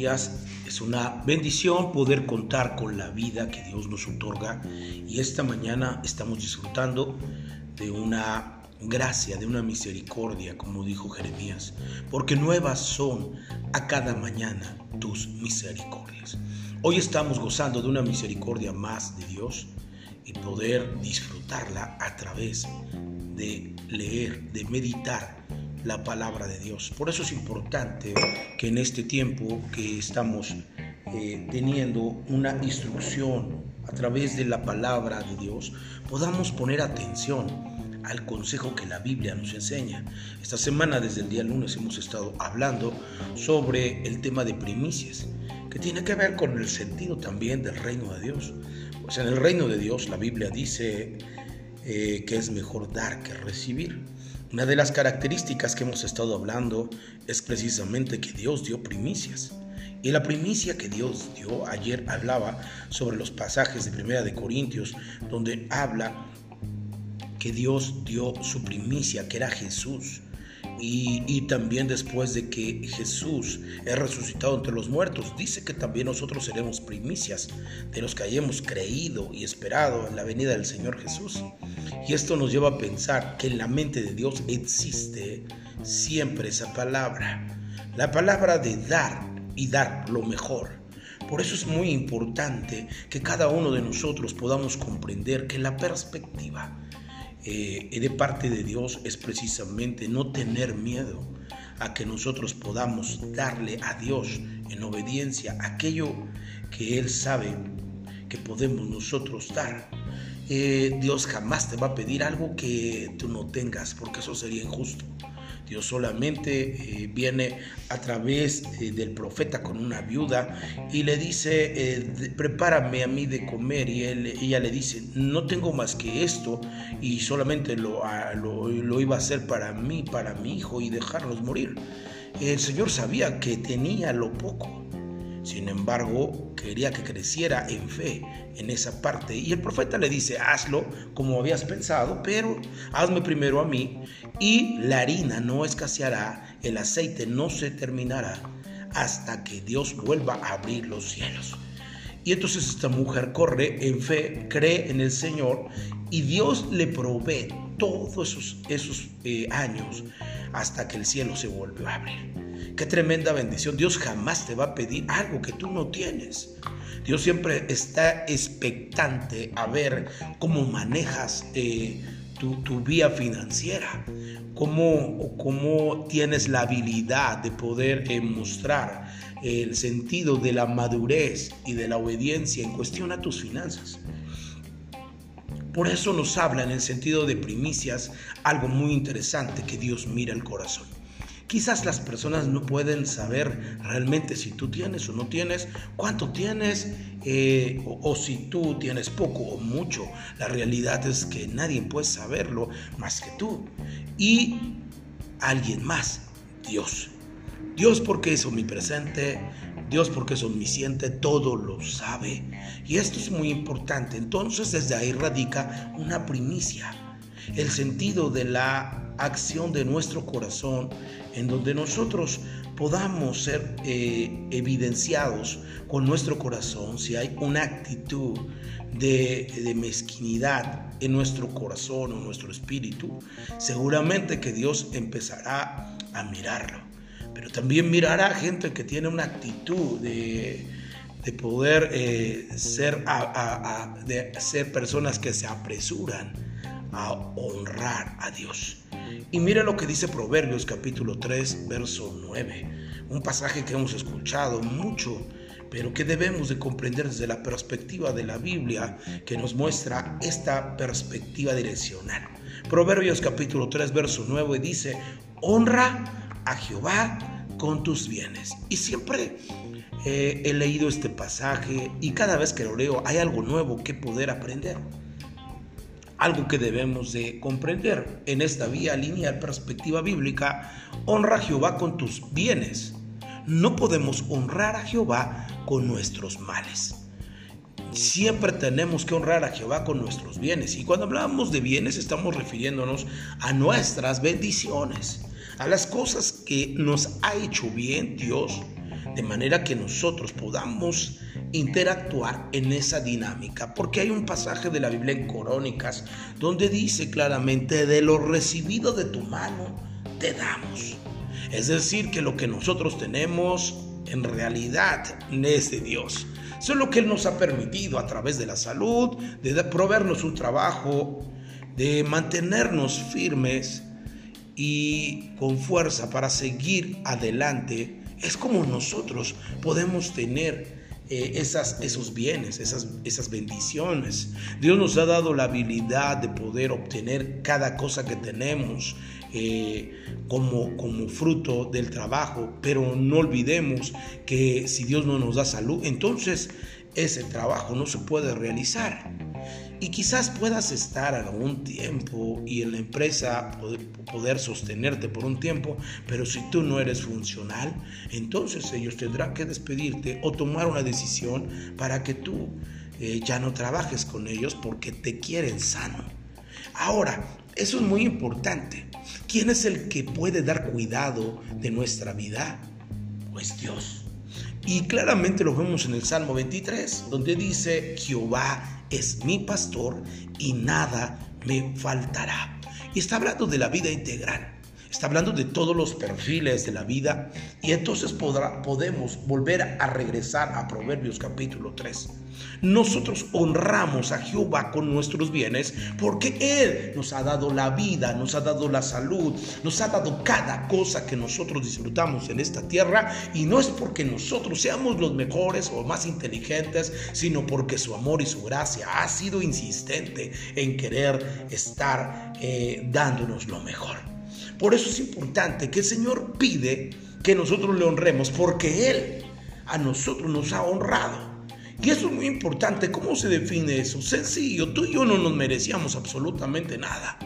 Es una bendición poder contar con la vida que Dios nos otorga y esta mañana estamos disfrutando de una gracia, de una misericordia, como dijo Jeremías, porque nuevas son a cada mañana tus misericordias. Hoy estamos gozando de una misericordia más de Dios y poder disfrutarla a través de leer, de meditar la palabra de Dios. Por eso es importante que en este tiempo que estamos eh, teniendo una instrucción a través de la palabra de Dios, podamos poner atención al consejo que la Biblia nos enseña. Esta semana, desde el día lunes, hemos estado hablando sobre el tema de primicias, que tiene que ver con el sentido también del reino de Dios. Pues en el reino de Dios la Biblia dice eh, que es mejor dar que recibir. Una de las características que hemos estado hablando es precisamente que Dios dio primicias. Y la primicia que Dios dio, ayer hablaba sobre los pasajes de Primera de Corintios, donde habla que Dios dio su primicia, que era Jesús. Y, también después de que Jesús es resucitado entre los muertos, dice que también nosotros seremos primicias de los que hayamos creído y esperado en la venida del Señor Jesús. Y esto nos lleva a pensar que en la mente de Dios existe siempre esa palabra, la palabra de dar y dar lo mejor. Por eso es muy importante que cada uno de nosotros podamos comprender que la perspectiva eh, de parte de Dios es precisamente no tener miedo a que nosotros podamos darle a Dios en obediencia aquello que Él sabe que podemos nosotros dar. Eh, Dios jamás te va a pedir algo que tú no tengas, porque eso sería injusto. Dios solamente eh, viene a través eh, del profeta con una viuda y le dice, eh, prepárame a mí de comer. Y ella le dice, no tengo más que esto y solamente lo, lo iba a hacer para mí, para mi hijo y dejarlos morir. El Señor sabía que tenía lo poco sin embargo, quería que creciera en fe en esa parte. Y el profeta le dice, hazlo como habías pensado, pero hazme primero a mí y la harina no escaseará, el aceite no se terminará hasta que Dios vuelva a abrir los cielos. Y entonces esta mujer corre en fe, cree en el Señor y Dios le provee todos esos, esos eh, años hasta que el cielo se vuelve a abrir. Qué tremenda bendición. Dios jamás te va a pedir algo que tú no tienes. Dios siempre está expectante a ver cómo manejas eh, tu, vía financiera, cómo, cómo, tienes la habilidad de poder eh, mostrar el sentido de la madurez y de la obediencia en cuestión a tus finanzas. Por eso nos habla en el sentido de primicias algo muy interesante que Dios mira el corazón. Quizás las personas no pueden saber realmente si tú tienes o no tienes, cuánto tienes eh, o, si tú tienes poco o mucho. La realidad es que nadie puede saberlo más que tú. Y alguien más, Dios. Dios porque es omnipresente, Dios porque es omnisciente, todo lo sabe. Y esto es muy importante. Entonces desde ahí radica una primicia. El sentido de la acción de nuestro corazón en donde nosotros podamos ser eh, evidenciados con nuestro corazón si hay una actitud de, de mezquinidad en nuestro corazón o nuestro espíritu, seguramente que Dios empezará a mirarlo. Pero también mirará gente que tiene una actitud de, de poder eh, ser, de ser personas que se apresuran a honrar a Dios. Y mire lo que dice Proverbios capítulo 3, verso 9. Un pasaje que hemos escuchado mucho, pero que debemos de comprender desde la perspectiva de la Biblia que nos muestra esta perspectiva direccional. Proverbios capítulo 3, verso 9 dice, honra a Jehová con tus bienes. Y siempre eh, he leído este pasaje y cada vez que lo leo hay algo nuevo que poder aprender algo que debemos de comprender. En esta vía lineal perspectiva bíblica, honra a Jehová con tus bienes. No podemos honrar a Jehová con nuestros males. Siempre tenemos que honrar a Jehová con nuestros bienes. Y cuando hablamos de bienes estamos refiriéndonos a nuestras bendiciones, a las cosas que nos ha hecho bien Dios de manera que nosotros podamos interactuar en esa dinámica, porque hay un pasaje de la Biblia en Corónicas donde dice claramente, de lo recibido de tu mano, te damos. Es decir, que lo que nosotros tenemos en realidad es de Dios. Solo que Él nos ha permitido a través de la salud, de proveernos un trabajo, de mantenernos firmes y con fuerza para seguir adelante. Es como nosotros podemos tener eh, esas, esos bienes, esas, esas bendiciones. Dios nos ha dado la habilidad de poder obtener cada cosa que tenemos eh, como, como fruto del trabajo, pero no olvidemos que si Dios no nos da salud, entonces ese trabajo no se puede realizar. Y quizás puedas estar algún tiempo y en la empresa poder, sostenerte por un tiempo, pero si tú no eres funcional, entonces ellos tendrán que despedirte o tomar una decisión para que tú eh, ya no trabajes con ellos porque te quieren sano. Ahora, eso es muy importante. ¿Quién es el que puede dar cuidado de nuestra vida? Pues Dios. Y claramente lo vemos en el Salmo 23, donde dice, Jehová es mi pastor y nada me faltará. Y está hablando de la vida integral. Está hablando de todos los perfiles de la vida y entonces podrá, podemos volver a regresar a Proverbios capítulo 3. Nosotros honramos a Jehová con nuestros bienes porque Él nos ha dado la vida, nos ha dado la salud, nos ha dado cada cosa que nosotros disfrutamos en esta tierra y no es porque nosotros seamos los mejores o más inteligentes, sino porque su amor y su gracia ha sido insistente en querer estar eh, dándonos lo mejor. Por eso es importante que el Señor pide que nosotros le honremos, porque Él a nosotros nos ha honrado. Y eso es muy importante. ¿Cómo se define eso? Sencillo, tú y yo no nos merecíamos absolutamente nada.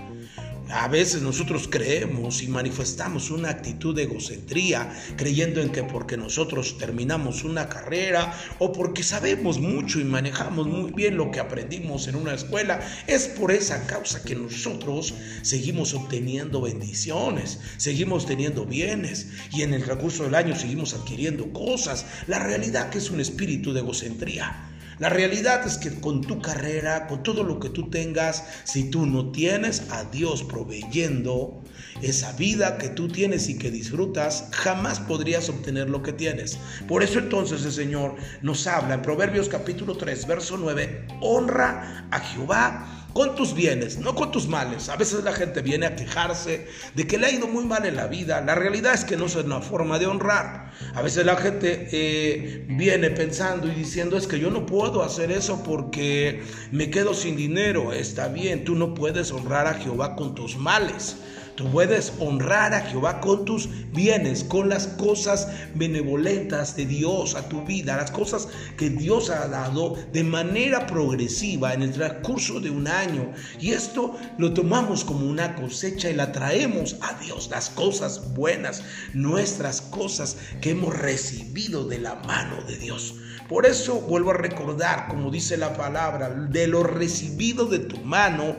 A veces nosotros creemos y manifestamos una actitud de egocentría, creyendo en que porque nosotros terminamos una carrera o porque sabemos mucho y manejamos muy bien lo que aprendimos en una escuela, es por esa causa que nosotros seguimos obteniendo bendiciones, seguimos teniendo bienes y en el recurso del año seguimos adquiriendo cosas. La realidad que es un espíritu de egocentría. La realidad es que con tu carrera, con todo lo que tú tengas, si tú no tienes a Dios proveyendo esa vida que tú tienes y que disfrutas, jamás podrías obtener lo que tienes. Por eso entonces el Señor nos habla en Proverbios capítulo 3, verso 9, honra a Jehová con tus bienes, no con tus males. A veces la gente viene a quejarse de que le ha ido muy mal en la vida. La realidad es que no es una forma de honrar. A veces la gente eh, viene pensando y diciendo es que yo no puedo hacer eso porque me quedo sin dinero. Está bien, tú no puedes honrar a Jehová con tus males. Tú puedes honrar a Jehová con tus bienes, con las cosas benevolentas de Dios a tu vida, las cosas que Dios ha dado de manera progresiva en el transcurso de un año. Y esto lo tomamos como una cosecha y la traemos a Dios, las cosas buenas, nuestras cosas que hemos recibido de la mano de Dios. Por eso vuelvo a recordar, como dice la palabra, de lo recibido de tu mano,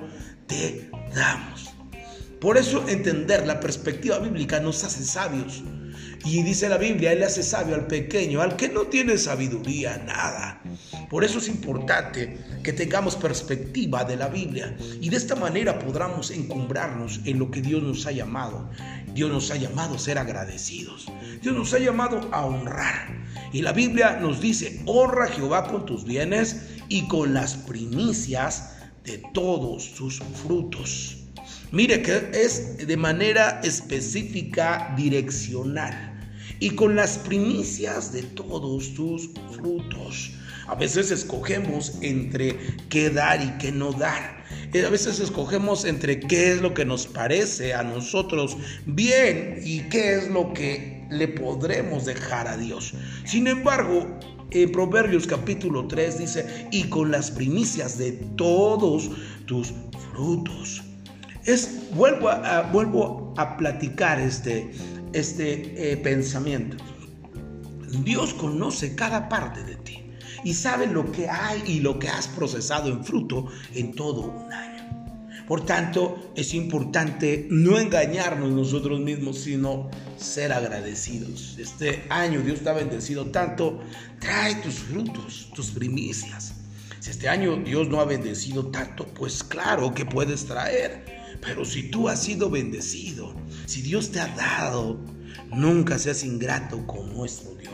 te damos. Por eso entender la perspectiva bíblica nos hace sabios. Y dice la Biblia, Él hace sabio al pequeño, al que no tiene sabiduría, nada. Por eso es importante que tengamos perspectiva de la Biblia y de esta manera podamos encumbrarnos en lo que Dios nos ha llamado. Dios nos ha llamado a ser agradecidos. Dios nos ha llamado a honrar. Y la Biblia nos dice, honra a Jehová con tus bienes y con las primicias de todos sus frutos. Mire que es de manera específica, direccional y con las primicias de todos tus frutos. A veces escogemos entre qué dar y qué no dar. A veces escogemos entre qué es lo que nos parece a nosotros bien y qué es lo que le podremos dejar a Dios. Sin embargo, en Proverbios capítulo 3 dice, y con las primicias de todos tus frutos. Es, vuelvo, a, vuelvo a platicar este, este eh, pensamiento. Dios conoce cada parte de ti y sabe lo que hay y lo que has procesado en fruto en todo un año. Por tanto, es importante no engañarnos nosotros mismos, sino ser agradecidos. Este año Dios te ha bendecido tanto, trae tus frutos, tus primicias. Si este año Dios no ha bendecido tanto, pues claro que puedes traer. Pero si tú has sido bendecido, si Dios te ha dado, nunca seas ingrato con nuestro Dios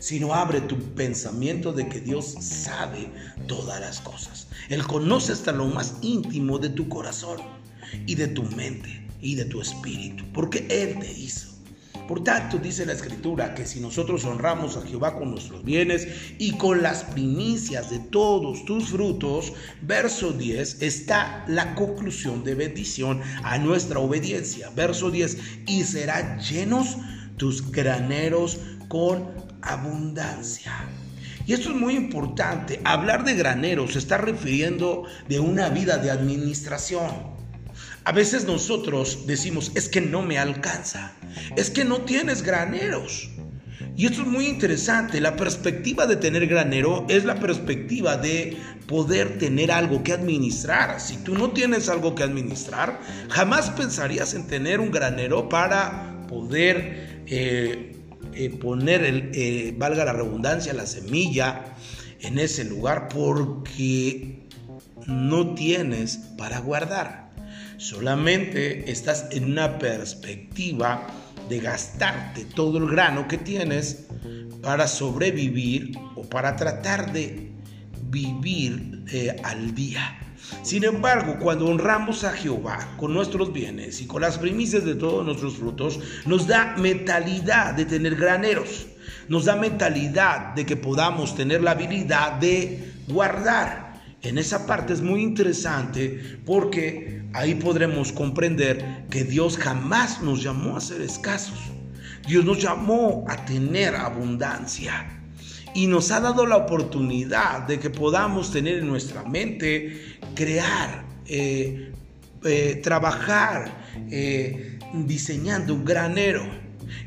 sino abre tu pensamiento de que Dios sabe todas las cosas. Él conoce hasta lo más íntimo de tu corazón y de tu mente y de tu espíritu, porque Él te hizo. Por tanto, dice la escritura que si nosotros honramos a Jehová con nuestros bienes y con las primicias de todos tus frutos, verso 10, está la conclusión de bendición a nuestra obediencia. Verso 10, y serán llenos tus graneros con abundancia. Y esto es muy importante. Hablar de graneros se está refiriendo de una vida de administración. A veces nosotros decimos, es que no me alcanza, es que no tienes graneros. Y esto es muy interesante. La perspectiva de tener granero es la perspectiva de poder tener algo que administrar. Si tú no tienes algo que administrar, jamás pensarías en tener un granero para poder eh, eh, poner, el, eh, valga la redundancia, la semilla en ese lugar porque no tienes para guardar. Solamente estás en una perspectiva de gastarte todo el grano que tienes para sobrevivir o para tratar de vivir eh, al día. Sin embargo, cuando honramos a Jehová con nuestros bienes y con las primicias de todos nuestros frutos, nos da mentalidad de tener graneros, nos da mentalidad de que podamos tener la habilidad de guardar. En esa parte es muy interesante porque ahí podremos comprender que Dios jamás nos llamó a ser escasos. Dios nos llamó a tener abundancia y nos ha dado la oportunidad de que podamos tener en nuestra mente, crear, eh, eh, trabajar, eh, diseñando un granero.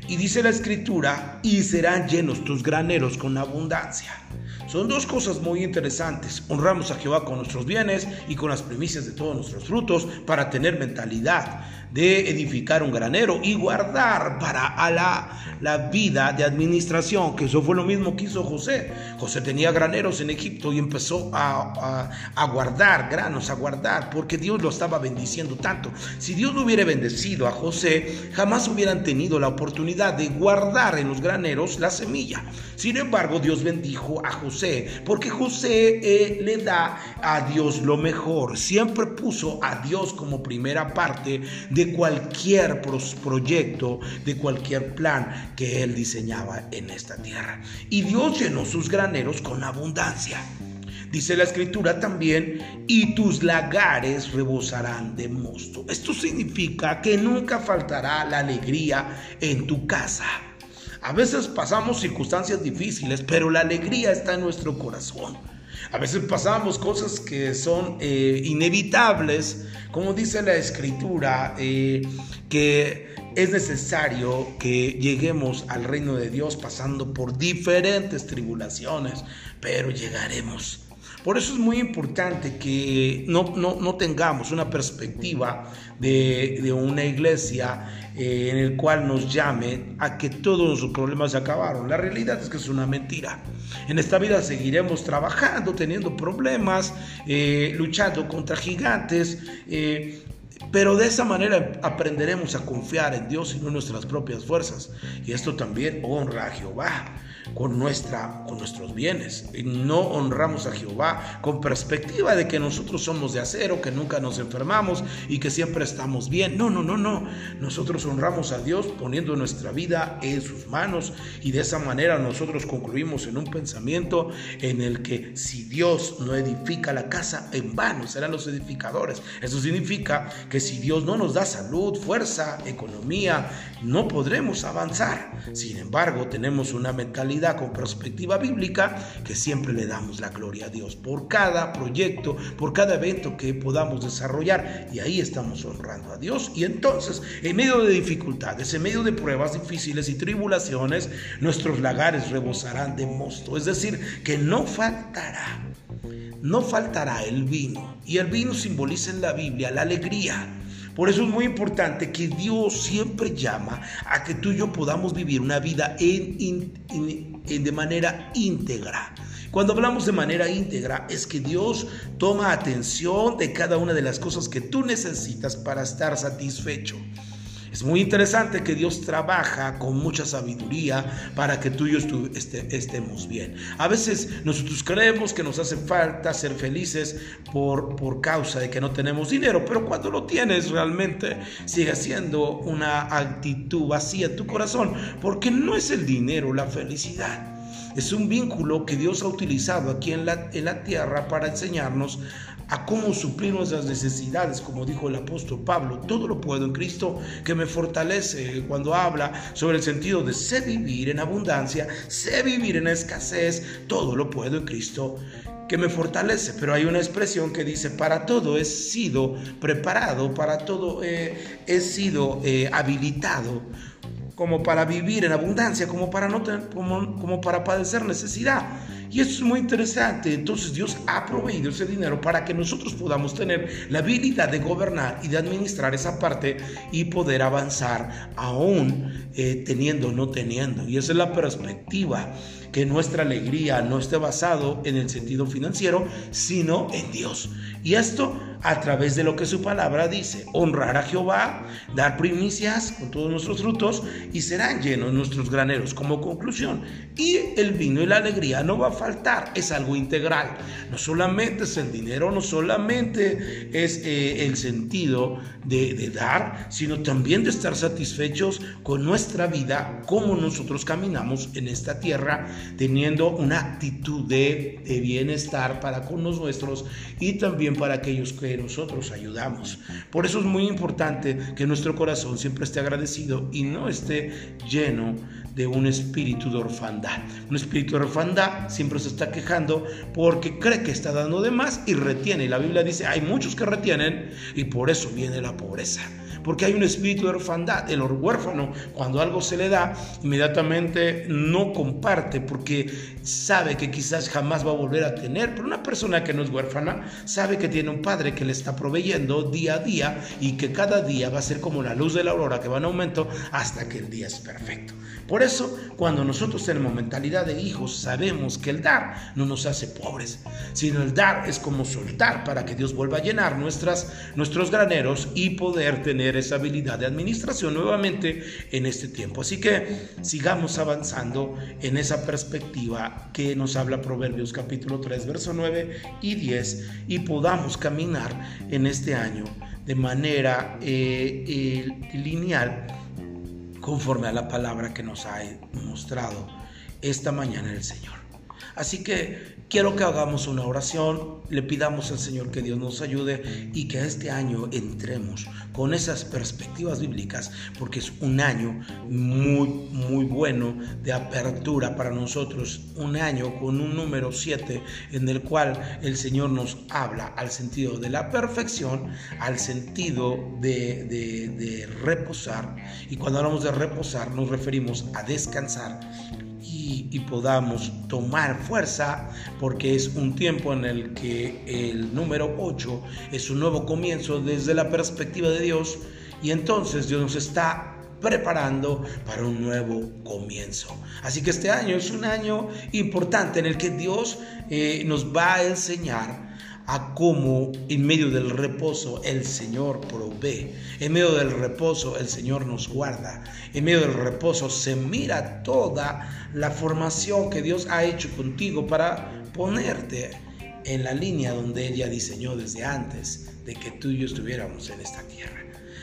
Y dice la escritura, y serán llenos tus graneros con abundancia. Son dos cosas muy interesantes. Honramos a Jehová con nuestros bienes y con las primicias de todos nuestros frutos para tener mentalidad de edificar un granero y guardar para a la, la vida de administración, que eso fue lo mismo que hizo José. José tenía graneros en Egipto y empezó a, a, a guardar granos, a guardar, porque Dios lo estaba bendiciendo tanto. Si Dios no hubiera bendecido a José, jamás hubieran tenido la oportunidad de guardar en los graneros la semilla. Sin embargo, Dios bendijo a José porque José eh, le da a Dios lo mejor. Siempre puso a Dios como primera parte de cualquier proyecto, de cualquier plan que él diseñaba en esta tierra. Y Dios llenó sus graneros con abundancia. Dice la escritura también, y tus lagares rebosarán de mosto. Esto significa que nunca faltará la alegría en tu casa. A veces pasamos circunstancias difíciles, pero la alegría está en nuestro corazón. A veces pasamos cosas que son eh, inevitables, como dice la escritura, eh, que es necesario que lleguemos al reino de Dios pasando por diferentes tribulaciones, pero llegaremos. Por eso es muy importante que no, no, tengamos una perspectiva de, de una iglesia eh, en el cual nos llame a que todos nuestros problemas se acabaron. La realidad es que es una mentira. En esta vida seguiremos trabajando, teniendo problemas, eh, luchando contra gigantes. Eh, pero de esa manera aprenderemos a confiar en Dios y no en nuestras propias fuerzas. Y esto también honra a Jehová con, nuestra, con nuestros bienes. No honramos a Jehová con perspectiva de que nosotros somos de acero, que nunca nos enfermamos y que siempre estamos bien. No, no, no, no. Nosotros honramos a Dios poniendo nuestra vida en sus manos y de esa manera nosotros concluimos en un pensamiento en el que si Dios no edifica la casa, en vano serán los edificadores. Eso significa que si Dios no nos da salud, fuerza, economía, no podremos avanzar. Sin embargo, tenemos una mentalidad con perspectiva bíblica, que siempre le damos la gloria a Dios por cada proyecto, por cada evento que podamos desarrollar. Y ahí estamos honrando a Dios. Y entonces, en medio de dificultades, en medio de pruebas difíciles y tribulaciones, nuestros lagares rebosarán de mosto. Es decir, que no faltará no faltará el vino. Y el vino simboliza en la Biblia la alegría. Por eso es muy importante que Dios siempre llama a que tú y yo podamos vivir una vida en, de manera íntegra. Cuando hablamos de manera íntegra es que Dios toma atención de cada una de las cosas que tú necesitas para estar satisfecho. Es muy interesante que Dios trabaja con mucha sabiduría para que tú y yo este, estemos bien. A veces nosotros creemos que nos hace falta ser felices por, por causa de que no tenemos dinero, pero cuando lo tienes realmente sigue siendo una actitud vacía en tu corazón, porque no es el dinero la felicidad. Es un vínculo que Dios ha utilizado aquí en la, tierra para enseñarnos a cómo suplir nuestras necesidades, como dijo el apóstol Pablo, todo lo puedo en Cristo que me fortalece cuando habla sobre el sentido de sé vivir en abundancia, sé vivir en escasez, todo lo puedo en Cristo que me fortalece, pero hay una expresión que dice, para todo he sido preparado, para todo he sido eh, habilitado como para vivir en abundancia, como para, no como, como para padecer necesidad. Y eso es muy interesante. Entonces Dios ha proveído ese dinero para que nosotros podamos tener la habilidad de gobernar y de administrar esa parte y poder avanzar aún eh, teniendo o no teniendo. Y esa es la perspectiva que nuestra alegría no esté basado en el sentido financiero, sino en Dios. Y esto a través de lo que su palabra dice, honrar a Jehová, dar primicias con todos nuestros frutos y serán llenos nuestros graneros. Como conclusión, y el vino y la alegría no va a faltar, es algo integral. No solamente es el dinero, no solamente es eh, el sentido de, de dar, sino también de estar satisfechos con nuestra vida, como nosotros caminamos en esta tierra teniendo una actitud de, bienestar para con los nuestros y también para aquellos que nosotros ayudamos. Por eso es muy importante que nuestro corazón siempre esté agradecido y no esté lleno de un espíritu de orfandad. Un espíritu de orfandad siempre se está quejando porque cree que está dando de más y retiene. Y la Biblia dice, hay muchos que retienen y por eso viene la pobreza porque hay un espíritu de orfandad. El huérfano, cuando algo se le da, inmediatamente no comparte porque sabe que quizás jamás va a volver a tener. Pero una persona que no es huérfana sabe que tiene un padre que le está proveyendo día a día y que cada día va a ser como la luz de la aurora que va en aumento hasta que el día es perfecto. Por eso, cuando nosotros tenemos mentalidad de hijos, sabemos que el dar no nos hace pobres, sino el dar es como soltar para que Dios vuelva a llenar nuestras, nuestros graneros y poder tener esa habilidad de administración nuevamente en este tiempo. Así que sigamos avanzando en esa perspectiva que nos habla Proverbios capítulo 3, verso 9 y 10 y podamos caminar en este año de manera eh, eh, lineal conforme a la palabra que nos ha mostrado esta mañana el Señor. Así que quiero que hagamos una oración, le pidamos al Señor que Dios nos ayude y que este año entremos con esas perspectivas bíblicas, porque es un año muy, muy bueno de apertura para nosotros, un año con un número 7 en el cual el Señor nos habla al sentido de la perfección, al sentido de, de reposar, y cuando hablamos de reposar nos referimos a descansar y, podamos tomar fuerza, porque es un tiempo en el que el número 8 es un nuevo comienzo desde la perspectiva de Dios y entonces Dios nos está preparando para un nuevo comienzo. Así que este año es un año importante en el que Dios eh, nos va a enseñar a cómo en medio del reposo el Señor provee, en medio del reposo el Señor nos guarda, en medio del reposo se mira toda la formación que Dios ha hecho contigo para ponerte en la línea donde Él ya diseñó desde antes de que tú y yo estuviéramos en esta tierra.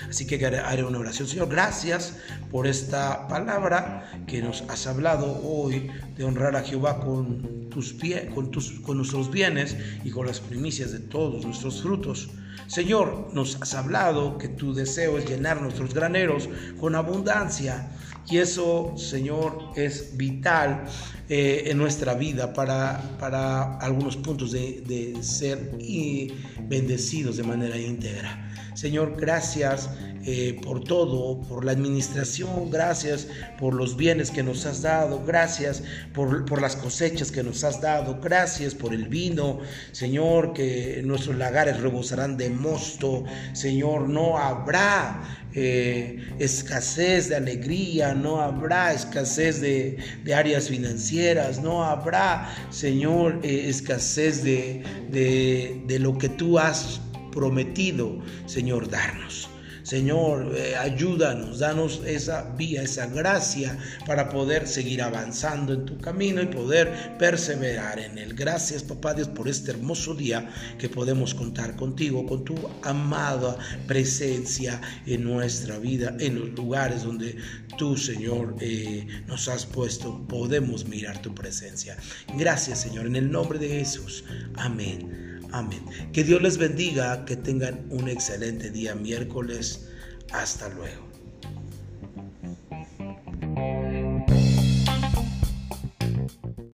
Así que haré una oración. Señor, gracias por esta palabra que nos has hablado hoy de honrar a Jehová con, tus, con, tus, nuestros bienes y con las primicias de todos nuestros frutos. Señor, nos has hablado que tu deseo es llenar nuestros graneros con abundancia. Y eso, Señor, es vital eh, en nuestra vida para, para algunos puntos de, de ser y bendecidos de manera íntegra. Señor, gracias eh, por todo, por la administración, gracias por los bienes que nos has dado, gracias por, las cosechas que nos has dado, gracias por el vino, Señor, que nuestros lagares rebosarán de mosto, Señor, no habrá eh, escasez de alegría, no habrá escasez de, de áreas financieras, no habrá, Señor, eh, escasez de, de, de lo que tú has prometido, Señor, darnos. Señor, eh, ayúdanos, danos esa vía, esa gracia para poder seguir avanzando en tu camino y poder perseverar en él. Gracias, papá Dios, por este hermoso día que podemos contar contigo, con tu amada presencia en nuestra vida, en los lugares donde tú, Señor, eh, nos has puesto. Podemos mirar tu presencia. Gracias, Señor, en el nombre de Jesús. Amén. Amén. Que Dios les bendiga, que tengan un excelente día miércoles. Hasta luego.